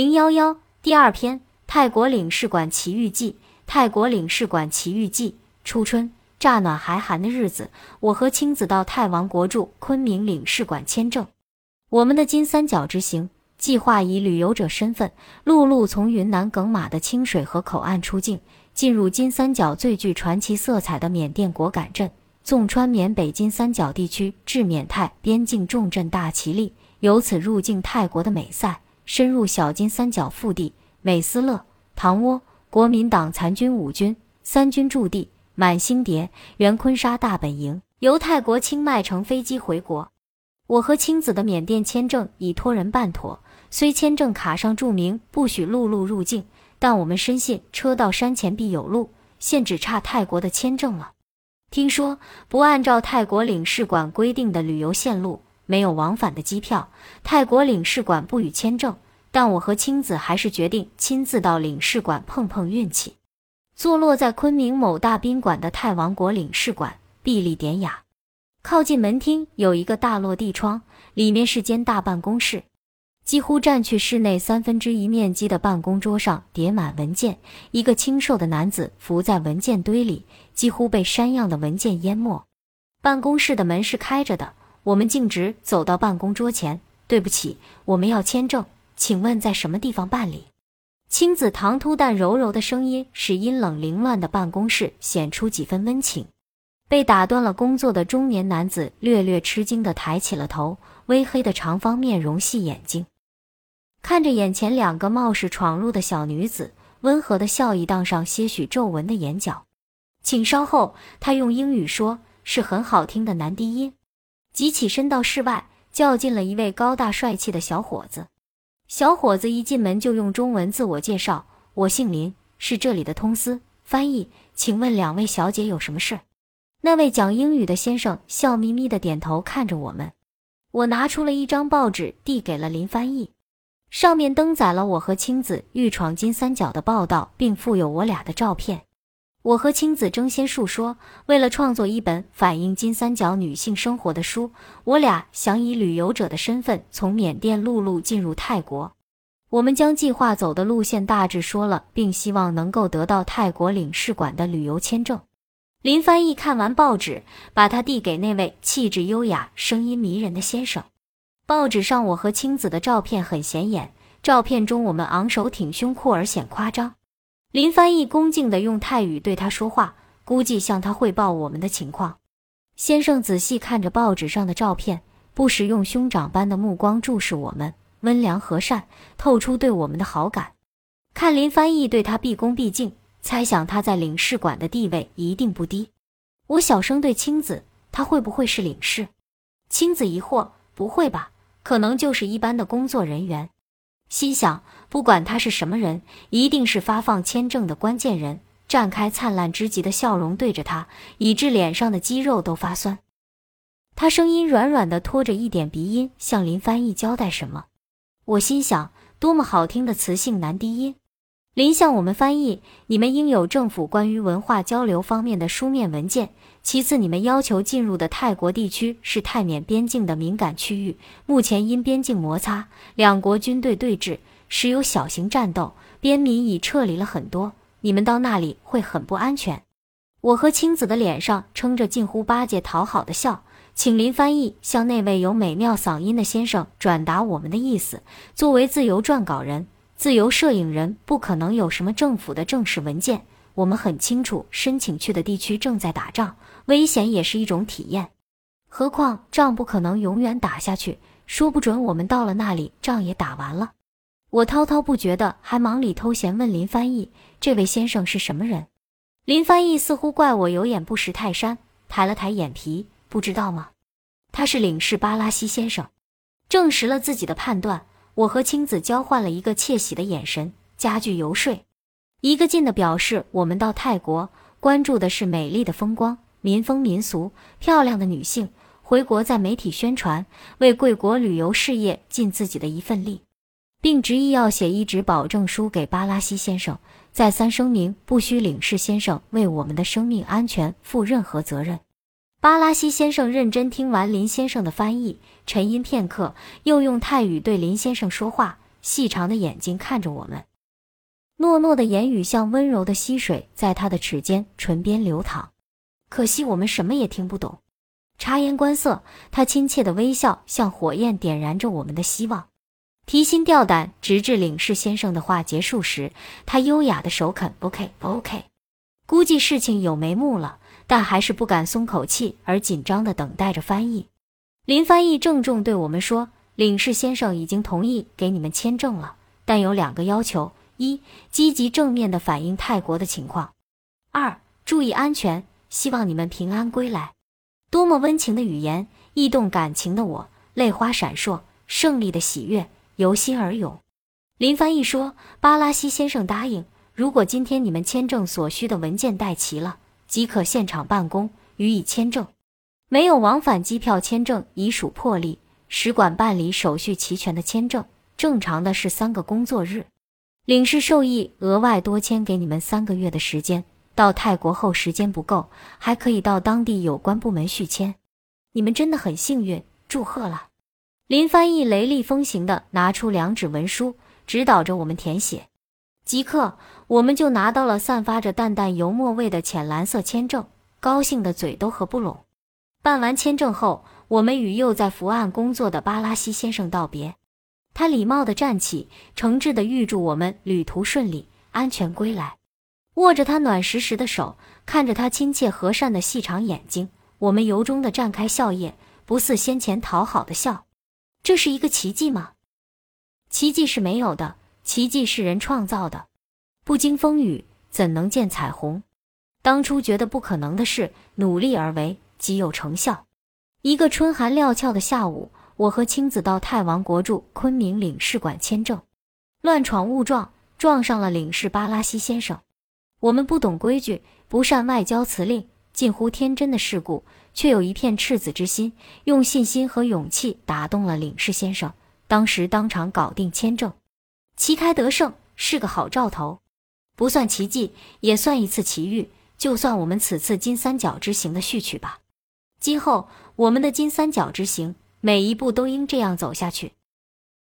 零幺幺第二篇：泰国领事馆奇遇记。泰国领事馆奇遇记。初春，乍暖还寒的日子，我和青子到泰王国驻昆明领事馆签证。我们的金三角之行计划以旅游者身份，陆路从云南耿马的清水河口岸出境，进入金三角最具传奇色彩的缅甸果敢镇，纵穿缅北金三角地区至缅泰边境重镇大其力，由此入境泰国的美塞。深入小金三角腹地，美斯乐、唐窝、国民党残军五军三军驻地，满星蝶、原坤沙大本营，由泰国清迈乘飞机回国。我和青子的缅甸签证已托人办妥，虽签证卡上注明不许陆路入境，但我们深信车到山前必有路，现只差泰国的签证了。听说不按照泰国领事馆规定的旅游线路。没有往返的机票，泰国领事馆不予签证，但我和青子还是决定亲自到领事馆碰碰运气。坐落在昆明某大宾馆的泰王国领事馆碧丽典雅，靠近门厅有一个大落地窗，里面是间大办公室，几乎占去室内三分之一面积的办公桌上叠满文件，一个清瘦的男子伏在文件堆里，几乎被山样的文件淹没。办公室的门是开着的。我们径直走到办公桌前。对不起，我们要签证，请问在什么地方办理？青子唐突但柔柔的声音使阴冷凌乱的办公室显出几分温情。被打断了工作的中年男子略略吃惊地抬起了头，微黑的长方面容细眼睛看着眼前两个冒失闯入的小女子，温和的笑意荡上些许皱纹的眼角。请稍后，他用英语说，是很好听的男低音。即起身到室外，叫进了一位高大帅气的小伙子。小伙子一进门就用中文自我介绍：“我姓林，是这里的通司翻译，请问两位小姐有什么事？”那位讲英语的先生笑眯眯的点头看着我们。我拿出了一张报纸递给了林翻译，上面登载了我和青子欲闯金三角的报道，并附有我俩的照片。我和青子争先述说，为了创作一本反映金三角女性生活的书，我俩想以旅游者的身份从缅甸陆路进入泰国。我们将计划走的路线大致说了，并希望能够得到泰国领事馆的旅游签证。林翻译看完报纸，把它递给那位气质优雅、声音迷人的先生。报纸上我和青子的照片很显眼，照片中我们昂首挺胸，酷而显夸张。林翻译恭敬地用泰语对他说话，估计向他汇报我们的情况。先生仔细看着报纸上的照片，不时用兄长般的目光注视我们，温良和善，透出对我们的好感。看林翻译对他毕恭毕敬，猜想他在领事馆的地位一定不低。我小声对青子：“他会不会是领事？”青子疑惑：“不会吧，可能就是一般的工作人员。”心想，不管他是什么人，一定是发放签证的关键人。绽开灿烂之极的笑容，对着他，以致脸上的肌肉都发酸。他声音软软的，拖着一点鼻音，向林翻译交代什么。我心想，多么好听的磁性男低音。林向我们翻译：你们应有政府关于文化交流方面的书面文件。其次，你们要求进入的泰国地区是泰缅边境的敏感区域，目前因边境摩擦，两国军队对峙，时有小型战斗，边民已撤离了很多。你们到那里会很不安全。我和青子的脸上撑着近乎巴结讨好的笑，请林翻译向那位有美妙嗓音的先生转达我们的意思。作为自由撰稿人、自由摄影人，不可能有什么政府的正式文件。我们很清楚，申请去的地区正在打仗。危险也是一种体验，何况仗不可能永远打下去，说不准我们到了那里，仗也打完了。我滔滔不绝的，还忙里偷闲问林翻译：“这位先生是什么人？”林翻译似乎怪我有眼不识泰山，抬了抬眼皮：“不知道吗？他是领事巴拉西先生。”证实了自己的判断，我和青子交换了一个窃喜的眼神，加剧游说，一个劲的表示我们到泰国关注的是美丽的风光。民风民俗，漂亮的女性回国在媒体宣传，为贵国旅游事业尽自己的一份力，并执意要写一纸保证书给巴拉西先生，再三声明不需领事先生为我们的生命安全负任何责任。巴拉西先生认真听完林先生的翻译，沉吟片刻，又用泰语对林先生说话：“细长的眼睛看着我们，诺诺的言语像温柔的溪水，在他的齿间、唇边流淌。可惜我们什么也听不懂。察言观色，他亲切的微笑像火焰，点燃着我们的希望。提心吊胆，直至领事先生的话结束时，他优雅的首肯：“OK OK。”估计事情有眉目了，但还是不敢松口气，而紧张的等待着翻译。林翻译郑重对我们说：“领事先生已经同意给你们签证了，但有两个要求：一，积极正面的反映泰国的情况；二，注意安全，希望你们平安归来。”多么温情的语言，易动感情的我，泪花闪烁，胜利的喜悦由心而涌。林翻译说：“巴拉西先生答应，如果今天你们签证所需的文件带齐了，即可现场办公予以签证。没有往返机票签证已属破例，使馆办理手续齐全的签证，正常的是三个工作日。领事授意额外多签给你们三个月的时间。”到泰国后时间不够，还可以到当地有关部门续签。你们真的很幸运，祝贺了！林翻译雷厉风行地拿出两纸文书，指导着我们填写。即刻，我们就拿到了散发着淡淡油墨味的浅蓝色签证，高兴的嘴都合不拢。办完签证后，我们与又在伏案工作的巴拉西先生道别。他礼貌地站起，诚挚地预祝我们旅途顺利，安全归来。握着他暖实实的手，看着他亲切和善的细长眼睛，我们由衷的绽开笑靥，不似先前讨好的笑。这是一个奇迹吗？奇迹是没有的，奇迹是人创造的。不经风雨，怎能见彩虹？当初觉得不可能的事，努力而为，即有成效。一个春寒料峭的下午，我和青子到泰王国驻昆明领事馆签证，乱闯误撞，撞上了领事巴拉西先生。我们不懂规矩，不善外交辞令，近乎天真的事故，却有一片赤子之心，用信心和勇气打动了领事先生。当时当场搞定签证，旗开得胜，是个好兆头。不算奇迹，也算一次奇遇，就算我们此次金三角之行的序曲吧。今后我们的金三角之行，每一步都应这样走下去。